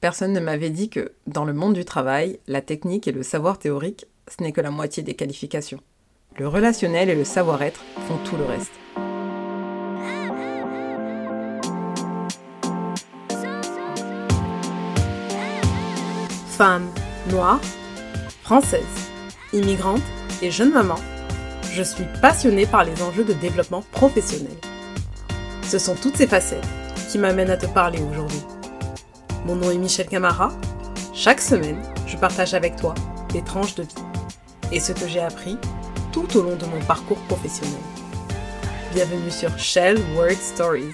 Personne ne m'avait dit que, dans le monde du travail, la technique et le savoir théorique, ce n'est que la moitié des qualifications. Le relationnel et le savoir-être font tout le reste. Femme, noire, française, immigrante et jeune maman, je suis passionnée par les enjeux de développement professionnel. Ce sont toutes ces facettes qui m'amènent à te parler aujourd'hui. Mon nom est Michel Camara. Chaque semaine, je partage avec toi des tranches de vie et ce que j'ai appris tout au long de mon parcours professionnel. Bienvenue sur Shell Word Stories,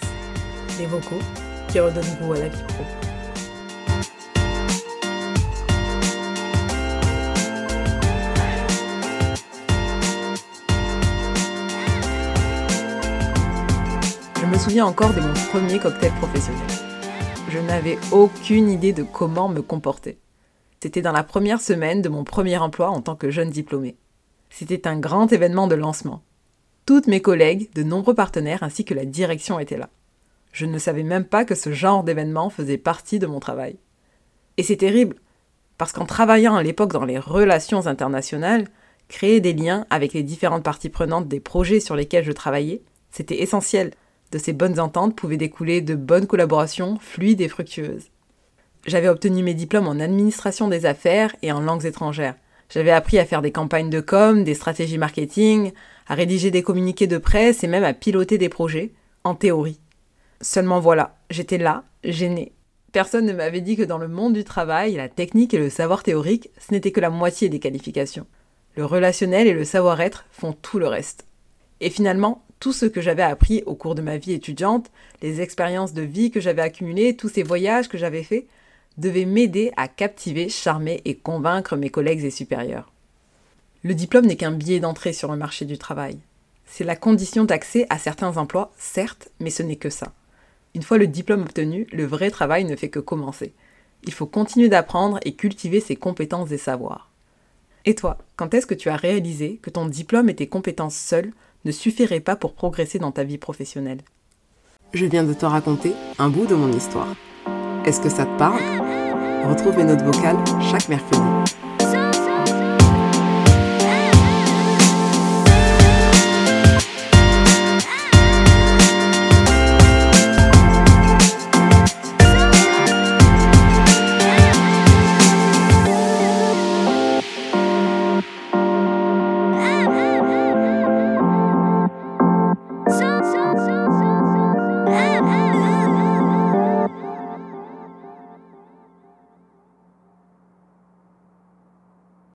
les vocaux qui redonnent goût à la vie pro. Je me souviens encore de mon premier cocktail professionnel. Je n'avais aucune idée de comment me comporter. C'était dans la première semaine de mon premier emploi en tant que jeune diplômé. C'était un grand événement de lancement. Toutes mes collègues, de nombreux partenaires ainsi que la direction étaient là. Je ne savais même pas que ce genre d'événement faisait partie de mon travail. Et c'est terrible, parce qu'en travaillant à l'époque dans les relations internationales, créer des liens avec les différentes parties prenantes des projets sur lesquels je travaillais, c'était essentiel. De ces bonnes ententes pouvaient découler de bonnes collaborations fluides et fructueuses. J'avais obtenu mes diplômes en administration des affaires et en langues étrangères. J'avais appris à faire des campagnes de com, des stratégies marketing, à rédiger des communiqués de presse et même à piloter des projets, en théorie. Seulement voilà, j'étais là, gênée. Personne ne m'avait dit que dans le monde du travail, la technique et le savoir théorique, ce n'était que la moitié des qualifications. Le relationnel et le savoir-être font tout le reste. Et finalement, tout ce que j'avais appris au cours de ma vie étudiante, les expériences de vie que j'avais accumulées, tous ces voyages que j'avais faits, devait m'aider à captiver, charmer et convaincre mes collègues et supérieurs. Le diplôme n'est qu'un billet d'entrée sur le marché du travail. C'est la condition d'accès à certains emplois, certes, mais ce n'est que ça. Une fois le diplôme obtenu, le vrai travail ne fait que commencer. Il faut continuer d'apprendre et cultiver ses compétences et savoirs. Et toi, quand est-ce que tu as réalisé que ton diplôme et tes compétences seules ne suffiraient pas pour progresser dans ta vie professionnelle Je viens de te raconter un bout de mon histoire. Est-ce que ça te parle? Retrouve mes notes vocales chaque mercredi.